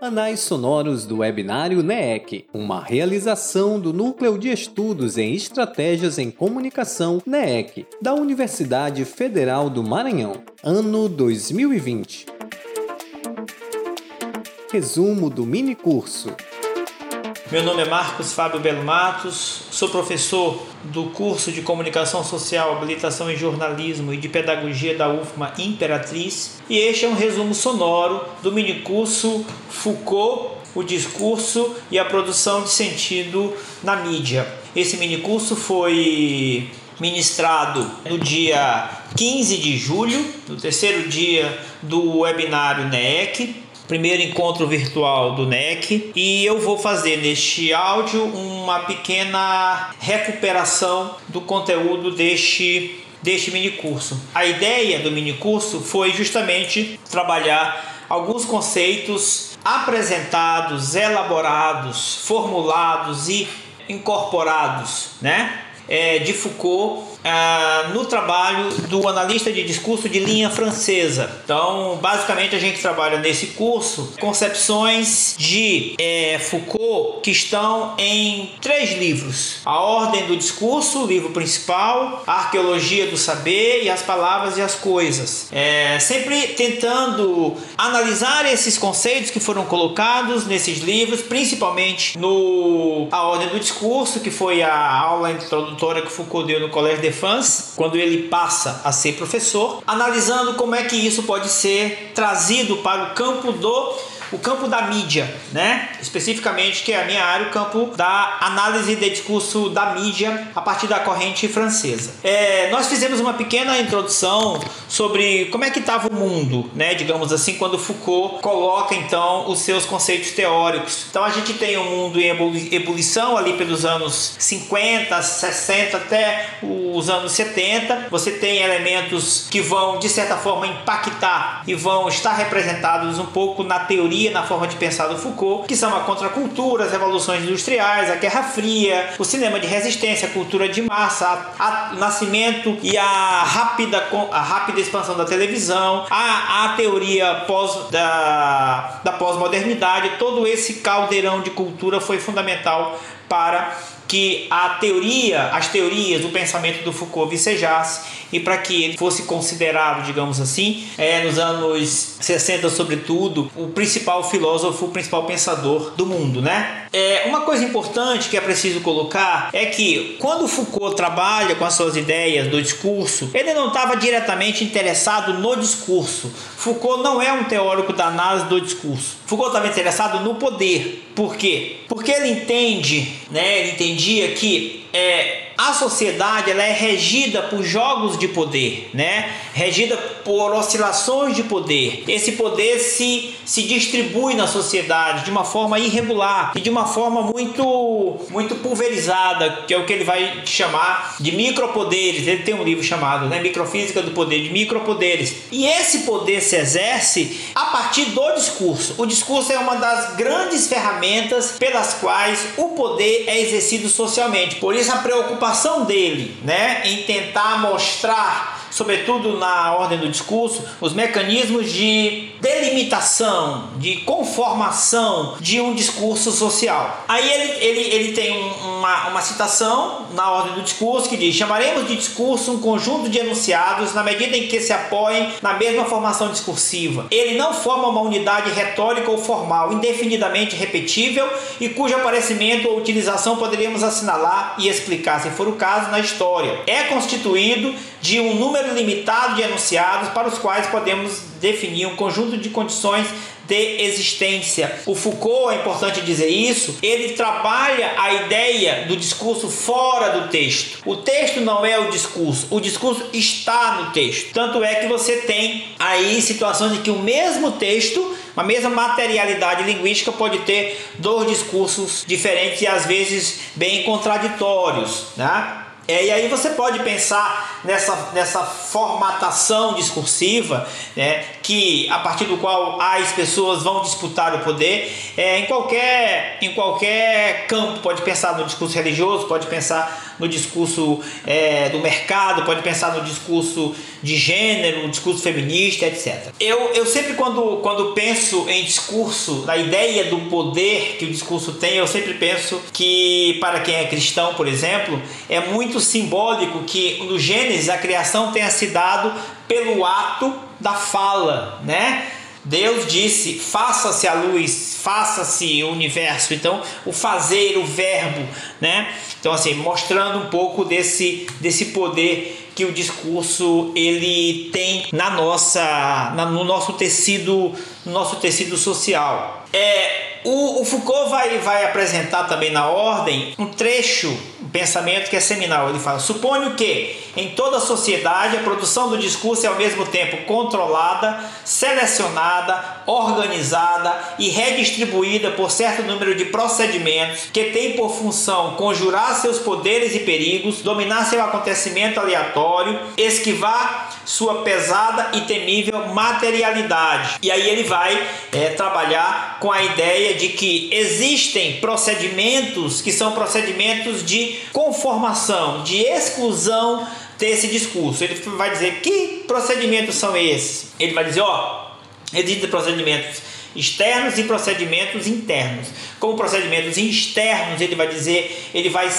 Anais sonoros do webinário NEEC, uma realização do Núcleo de Estudos em Estratégias em Comunicação NEEC, da Universidade Federal do Maranhão, ano 2020. Resumo do mini curso. Meu nome é Marcos Fábio Belo Matos, sou professor do curso de Comunicação Social, Habilitação em Jornalismo e de Pedagogia da UFMA Imperatriz, e este é um resumo sonoro do minicurso Foucault, o discurso e a produção de sentido na mídia. Esse minicurso foi ministrado no dia 15 de julho, no terceiro dia do webinário NEC, primeiro encontro virtual do NEC e eu vou fazer neste áudio uma pequena recuperação do conteúdo deste deste mini curso. A ideia do mini curso foi justamente trabalhar alguns conceitos apresentados, elaborados, formulados e incorporados, né? É, de Foucault ah, no trabalho do analista de discurso de linha francesa. Então, basicamente, a gente trabalha nesse curso concepções de é, Foucault que estão em três livros: A Ordem do Discurso, o livro principal, A Arqueologia do Saber e As Palavras e as Coisas. É, sempre tentando analisar esses conceitos que foram colocados nesses livros, principalmente no A Ordem do Discurso, que foi a aula introdutória que Foucault deu no Colégio de France, quando ele passa a ser professor, analisando como é que isso pode ser trazido para o campo do o campo da mídia, né? Especificamente, que é a minha área, o campo da análise de discurso da mídia a partir da corrente francesa. É, nós fizemos uma pequena introdução sobre como é que estava o mundo, né? Digamos assim, quando Foucault coloca então os seus conceitos teóricos. Então a gente tem um mundo em ebulição ali pelos anos 50, 60 até os anos 70. Você tem elementos que vão de certa forma impactar e vão estar representados um pouco na teoria na forma de pensar do Foucault, que são a contracultura, as revoluções industriais, a Guerra Fria, o cinema de resistência, a cultura de massa, o nascimento e a rápida, a rápida expansão da televisão, a, a teoria pós, da, da pós-modernidade, todo esse caldeirão de cultura foi fundamental para que a teoria, as teorias, o pensamento do Foucault vicejasse e para que ele fosse considerado, digamos assim, é, nos anos 60 sobretudo, o principal filósofo, o principal pensador do mundo, né? É, uma coisa importante que é preciso colocar é que quando Foucault trabalha com as suas ideias do discurso, ele não estava diretamente interessado no discurso. Foucault não é um teórico da análise do discurso. Foucault estava interessado no poder. Por quê? Porque ele entende, né? Ele entendia que é, a sociedade ela é regida por jogos de poder, né? Regida por oscilações de poder. Esse poder se, se distribui na sociedade de uma forma irregular e de uma forma muito muito pulverizada, que é o que ele vai chamar de micropoderes. Ele tem um livro chamado, né, Microfísica do Poder de Micropoderes. E esse poder se exerce a partir do discurso. O discurso é uma das grandes ferramentas pelas quais o poder é exercido socialmente. Por isso a preocupação preocupação dele né, em tentar mostrar sobretudo na ordem do discurso, os mecanismos de delimitação, de conformação de um discurso social. Aí ele, ele, ele tem uma, uma citação na ordem do discurso que diz: chamaremos de discurso um conjunto de enunciados na medida em que se apoiem na mesma formação discursiva. Ele não forma uma unidade retórica ou formal, indefinidamente repetível e cujo aparecimento ou utilização poderíamos assinalar e explicar, se for o caso, na história. É constituído de um número limitado de enunciados para os quais podemos definir um conjunto de condições de existência. O Foucault, é importante dizer isso, ele trabalha a ideia do discurso fora do texto. O texto não é o discurso, o discurso está no texto. Tanto é que você tem aí situações em que o mesmo texto, a mesma materialidade linguística pode ter dois discursos diferentes e às vezes bem contraditórios, né? É, e aí você pode pensar nessa, nessa formatação discursiva, né, que a partir do qual as pessoas vão disputar o poder é, em qualquer em qualquer campo pode pensar no discurso religioso pode pensar no discurso é, do mercado pode pensar no discurso de gênero no discurso feminista etc eu, eu sempre quando quando penso em discurso na ideia do poder que o discurso tem eu sempre penso que para quem é cristão por exemplo é muito simbólico que no Gênesis a criação tenha se dado pelo ato da fala, né? Deus disse: faça-se a luz, faça-se o universo. Então, o fazer, o verbo, né? Então, assim, mostrando um pouco desse, desse poder que o discurso ele tem na nossa, na, no nosso tecido, no nosso tecido social. É, o, o Foucault vai, vai apresentar também na ordem um trecho, pensamento que é seminal. Ele fala: suponho que em toda a sociedade a produção do discurso é ao mesmo tempo controlada, selecionada, organizada e redistribuída por certo número de procedimentos que têm por função conjurar seus poderes e perigos, dominar seu acontecimento aleatório, esquivar sua pesada e temível materialidade. E aí ele vai é, trabalhar com a ideia de que existem procedimentos que são procedimentos de conformação, de exclusão desse discurso. Ele vai dizer que procedimentos são esses. Ele vai dizer, ó, existem procedimentos externos e procedimentos internos. Como procedimentos externos, ele vai dizer, ele vai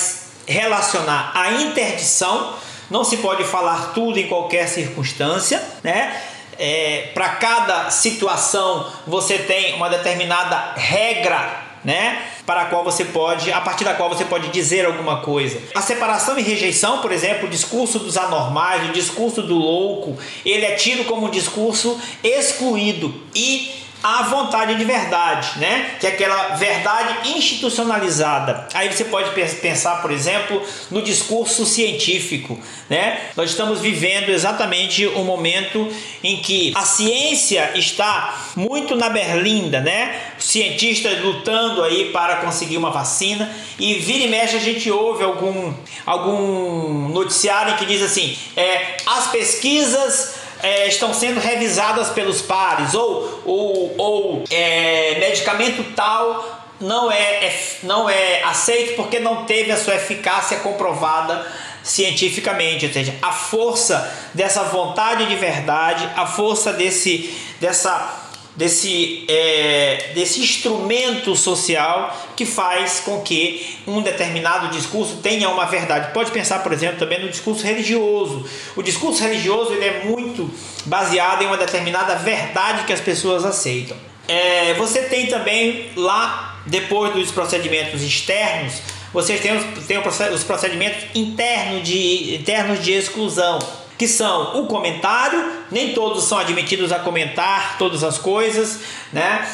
relacionar a interdição, não se pode falar tudo em qualquer circunstância, né? É, para cada situação você tem uma determinada regra né? Para a qual você pode, a partir da qual você pode dizer alguma coisa. A separação e rejeição, por exemplo, o discurso dos anormais, o discurso do louco, ele é tido como um discurso excluído e a vontade de verdade, né? Que é aquela verdade institucionalizada. Aí você pode pensar, por exemplo, no discurso científico, né? Nós estamos vivendo exatamente um momento em que a ciência está muito na berlinda, né? Cientistas lutando aí para conseguir uma vacina e vira e mexe a gente ouve algum algum noticiário que diz assim, é, as pesquisas é, estão sendo revisadas pelos pares, ou, ou, ou é, medicamento tal não é, é, não é aceito porque não teve a sua eficácia comprovada cientificamente, ou seja, a força dessa vontade de verdade, a força desse, dessa desse, é, desse instrumento social que faz com que um determinado discurso tenha uma verdade. Pode pensar, por exemplo, também no discurso religioso. O discurso religioso ele é muito baseado em uma determinada verdade que as pessoas aceitam. É, você tem também lá, depois dos procedimentos externos, você tem os, tem os procedimentos internos de, internos de exclusão que são o comentário, nem todos são admitidos a comentar todas as coisas, né?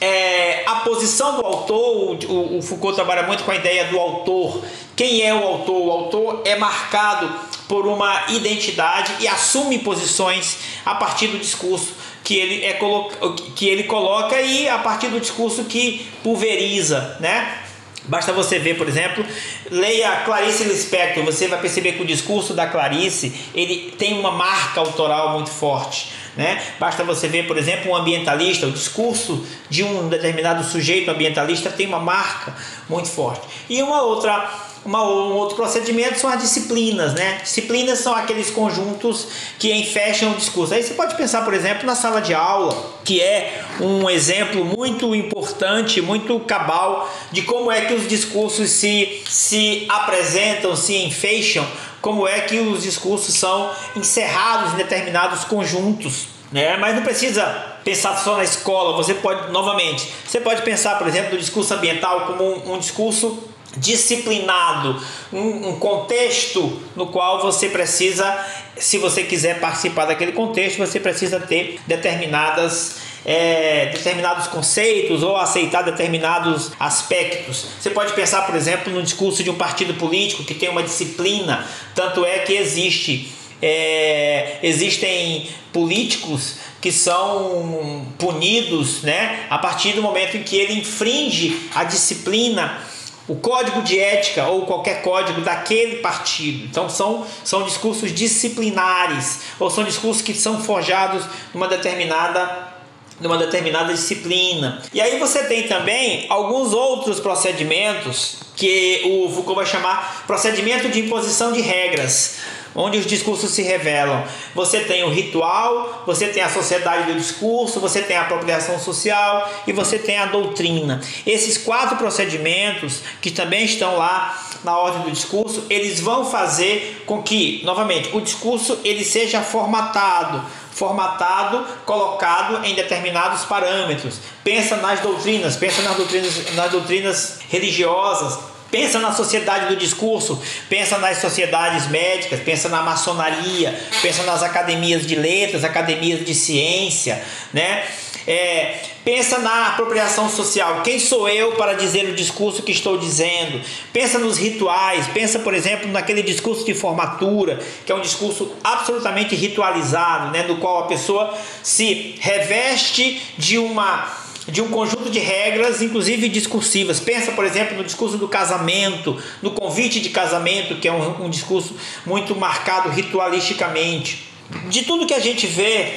É, a posição do autor, o, o, Foucault trabalha muito com a ideia do autor. Quem é o autor? O autor é marcado por uma identidade e assume posições a partir do discurso que ele, é, que ele coloca e a partir do discurso que pulveriza, né? Basta você ver, por exemplo, leia Clarice Lispector, você vai perceber que o discurso da Clarice ele tem uma marca autoral muito forte. Né? Basta você ver, por exemplo, um ambientalista, o discurso de um determinado sujeito ambientalista tem uma marca muito forte. E uma outra uma, um outro procedimento são as disciplinas, né? Disciplinas são aqueles conjuntos que enfecham o discurso. Aí você pode pensar, por exemplo, na sala de aula, que é um exemplo muito importante, muito cabal de como é que os discursos se, se apresentam, se enfecham, como é que os discursos são encerrados em determinados conjuntos. Né? Mas não precisa pensar só na escola, você pode, novamente, você pode pensar, por exemplo, no discurso ambiental como um, um discurso disciplinado, um, um, contexto no qual você precisa, se você quiser participar daquele contexto, você precisa ter determinadas é, determinados conceitos ou aceitar determinados aspectos. Você pode pensar, por exemplo, no discurso de um partido político que tem uma disciplina, tanto é que existe é, existem políticos que são punidos né, a partir do momento em que ele infringe a disciplina o código de ética ou qualquer código daquele partido. Então são, são discursos disciplinares ou são discursos que são forjados numa determinada numa determinada disciplina. E aí você tem também alguns outros procedimentos que o Foucault vai chamar procedimento de imposição de regras onde os discursos se revelam. Você tem o ritual, você tem a sociedade do discurso, você tem a apropriação social e você tem a doutrina. Esses quatro procedimentos que também estão lá na ordem do discurso, eles vão fazer com que, novamente, o discurso ele seja formatado, formatado, colocado em determinados parâmetros. Pensa nas doutrinas, pensa nas doutrinas, nas doutrinas religiosas, Pensa na sociedade do discurso, pensa nas sociedades médicas, pensa na maçonaria, pensa nas academias de letras, academias de ciência, né? É, pensa na apropriação social. Quem sou eu para dizer o discurso que estou dizendo? Pensa nos rituais. Pensa, por exemplo, naquele discurso de formatura, que é um discurso absolutamente ritualizado, né, no qual a pessoa se reveste de uma de um conjunto de regras, inclusive discursivas. Pensa, por exemplo, no discurso do casamento, no convite de casamento, que é um, um discurso muito marcado ritualisticamente. De tudo que a gente vê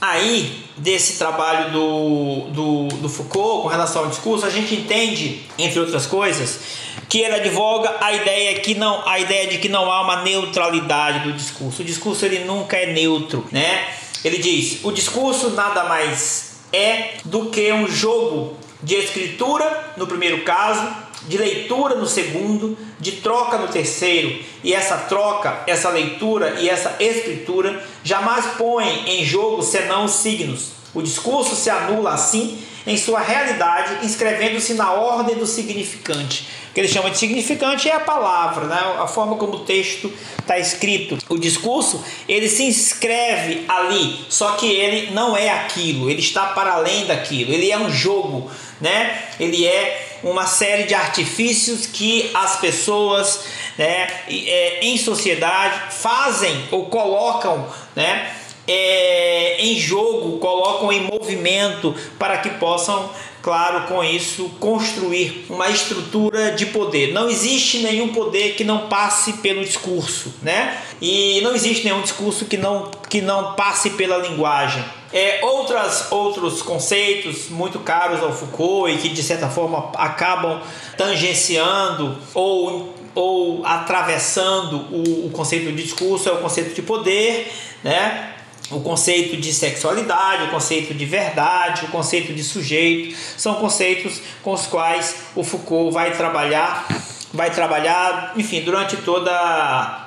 aí desse trabalho do, do, do Foucault com relação ao discurso, a gente entende, entre outras coisas, que ele advoga a ideia que não a ideia de que não há uma neutralidade do discurso. O discurso ele nunca é neutro, né? Ele diz: "O discurso nada mais é do que um jogo de escritura no primeiro caso, de leitura no segundo, de troca no terceiro. E essa troca, essa leitura e essa escritura jamais põe em jogo senão os signos. O discurso se anula assim em sua realidade, inscrevendo-se na ordem do significante. O que ele chama de significante é a palavra, né? a forma como o texto está escrito. O discurso ele se inscreve ali, só que ele não é aquilo, ele está para além daquilo, ele é um jogo, né? ele é uma série de artifícios que as pessoas né, é, em sociedade fazem ou colocam né, é, em jogo, colocam em movimento para que possam, claro, com isso construir uma estrutura de poder. Não existe nenhum poder que não passe pelo discurso, né? E não existe nenhum discurso que não, que não passe pela linguagem. É, outras, outros conceitos muito caros ao Foucault e que de certa forma acabam tangenciando ou, ou atravessando o, o conceito de discurso é o conceito de poder, né? O conceito de sexualidade, o conceito de verdade, o conceito de sujeito, são conceitos com os quais o Foucault vai trabalhar, vai trabalhar, enfim, durante toda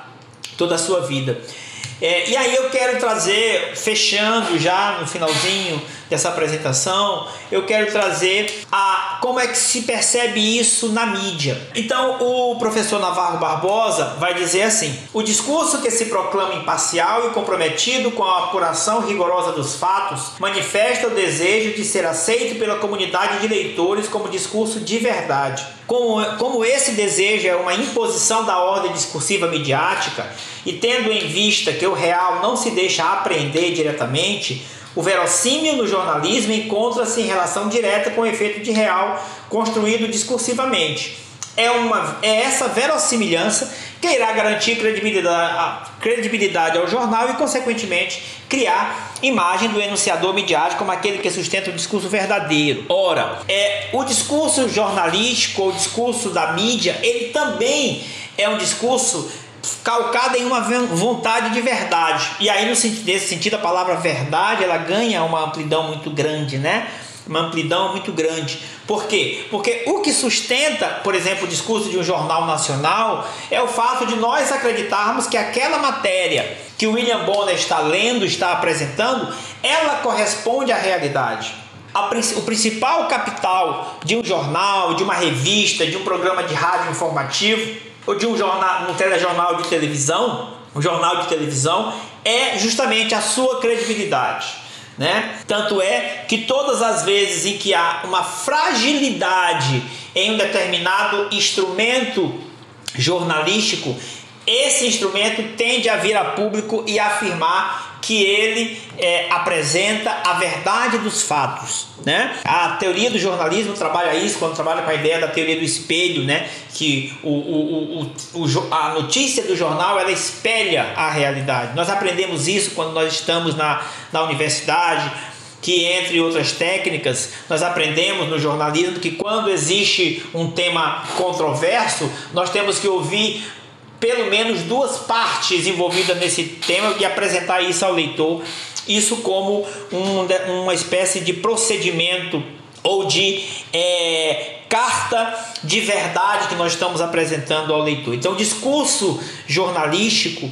toda a sua vida. É, e aí eu quero trazer, fechando já no finalzinho dessa apresentação, eu quero trazer a como é que se percebe isso na mídia. Então, o professor Navarro Barbosa vai dizer assim: o discurso que se proclama imparcial e comprometido com a apuração rigorosa dos fatos manifesta o desejo de ser aceito pela comunidade de leitores como discurso de verdade. Como, como esse desejo é uma imposição da ordem discursiva midiática, e tendo em vista que o real não se deixa apreender diretamente, o verossímil no jornalismo encontra-se em relação direta com o efeito de real construído discursivamente. É, uma, é essa verossimilhança que irá garantir credibilidade, credibilidade ao jornal e, consequentemente, criar imagem do enunciador midiático como aquele que sustenta o discurso verdadeiro. Ora, é, o discurso jornalístico, o discurso da mídia, ele também é um discurso calcada em uma vontade de verdade. E aí, nesse sentido, a palavra verdade ela ganha uma amplidão muito grande, né? Uma amplidão muito grande. Por quê? Porque o que sustenta, por exemplo, o discurso de um jornal nacional é o fato de nós acreditarmos que aquela matéria que o William Bonner está lendo, está apresentando, ela corresponde à realidade. o principal capital de um jornal, de uma revista, de um programa de rádio informativo ou de um jornal, um telejornal de televisão, um jornal de televisão, é justamente a sua credibilidade. Né? Tanto é que todas as vezes em que há uma fragilidade em um determinado instrumento jornalístico, esse instrumento tende a vir a público e afirmar que ele é, apresenta a verdade dos fatos. Né? A teoria do jornalismo trabalha isso quando trabalha com a ideia da teoria do espelho, né? que o, o, o, o, a notícia do jornal ela espelha a realidade. Nós aprendemos isso quando nós estamos na, na universidade, que entre outras técnicas, nós aprendemos no jornalismo que quando existe um tema controverso, nós temos que ouvir pelo menos duas partes envolvidas nesse tema e apresentar isso ao leitor, isso como um, uma espécie de procedimento ou de é, carta de verdade que nós estamos apresentando ao leitor. Então, o discurso jornalístico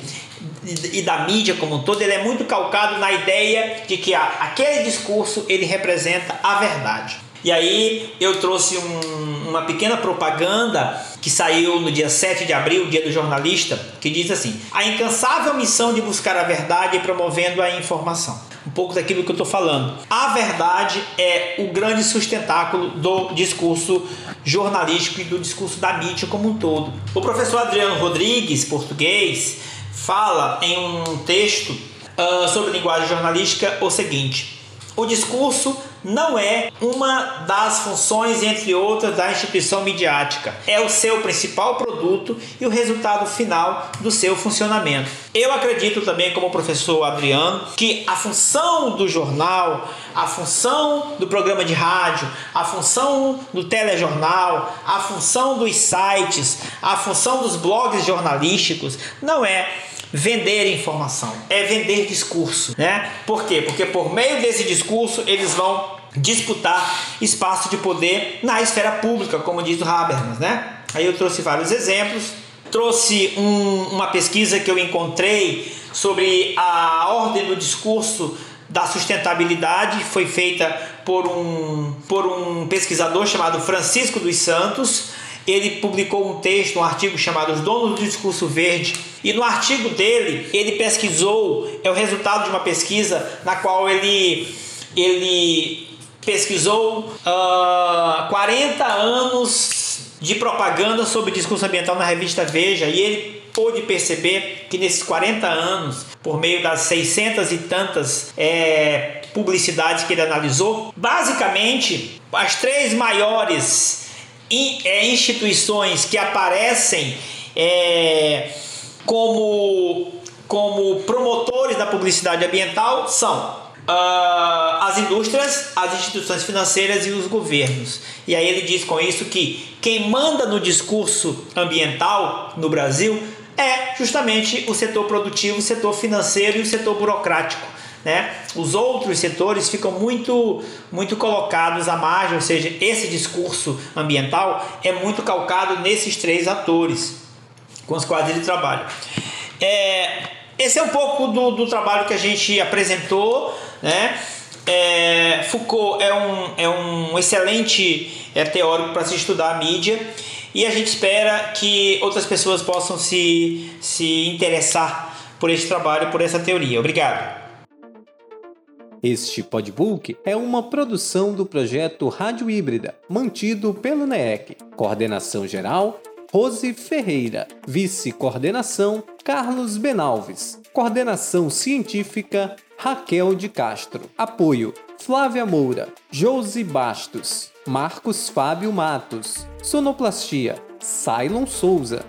e da mídia como um todo, ele é muito calcado na ideia de que aquele discurso ele representa a verdade. E aí eu trouxe um, uma pequena propaganda que saiu no dia 7 de abril, dia do jornalista, que diz assim: a incansável missão de buscar a verdade e promovendo a informação. Um pouco daquilo que eu estou falando. A verdade é o grande sustentáculo do discurso jornalístico e do discurso da mídia como um todo. O professor Adriano Rodrigues, português, fala em um texto uh, sobre linguagem jornalística o seguinte: o discurso não é uma das funções, entre outras, da instituição midiática. É o seu principal produto e o resultado final do seu funcionamento. Eu acredito também, como professor Adriano, que a função do jornal, a função do programa de rádio, a função do telejornal, a função dos sites, a função dos blogs jornalísticos não é vender informação, é vender discurso, né? Por quê? Porque por meio desse discurso eles vão disputar espaço de poder na esfera pública, como diz o Habermas, né? Aí eu trouxe vários exemplos, trouxe um, uma pesquisa que eu encontrei sobre a ordem do discurso da sustentabilidade, foi feita por um, por um pesquisador chamado Francisco dos Santos. Ele publicou um texto, um artigo chamado Os Donos do Discurso Verde, e no artigo dele, ele pesquisou, é o resultado de uma pesquisa na qual ele, ele pesquisou uh, ah, 40 anos de propaganda sobre discurso ambiental na revista Veja e ele pôde perceber que nesses 40 anos, por meio das 600 e tantas é, publicidades que ele analisou, basicamente as três maiores instituições que aparecem é, como, como promotores da publicidade ambiental são uh, as indústrias, as instituições financeiras e os governos. E aí ele diz com isso que quem manda no discurso ambiental no Brasil é justamente o setor produtivo, o setor financeiro e o setor burocrático. Né? Os outros setores ficam muito, muito colocados à margem, ou seja, esse discurso ambiental é muito calcado nesses três atores com os quais ele trabalha. É, esse é um pouco do, do trabalho que a gente apresentou né? É, Foucault é um, é um excelente é, teórico para se estudar a mídia e a gente espera que outras pessoas possam se, se interessar por este trabalho, por essa teoria. Obrigado. Este podbook é uma produção do projeto Rádio Híbrida, mantido pelo NEEC. Coordenação geral: Rose Ferreira. Vice-coordenação: Carlos Benalves. Coordenação científica: Raquel de Castro. Apoio: Flávia Moura, Josi Bastos, Marcos Fábio Matos. Sonoplastia: Cylon Souza.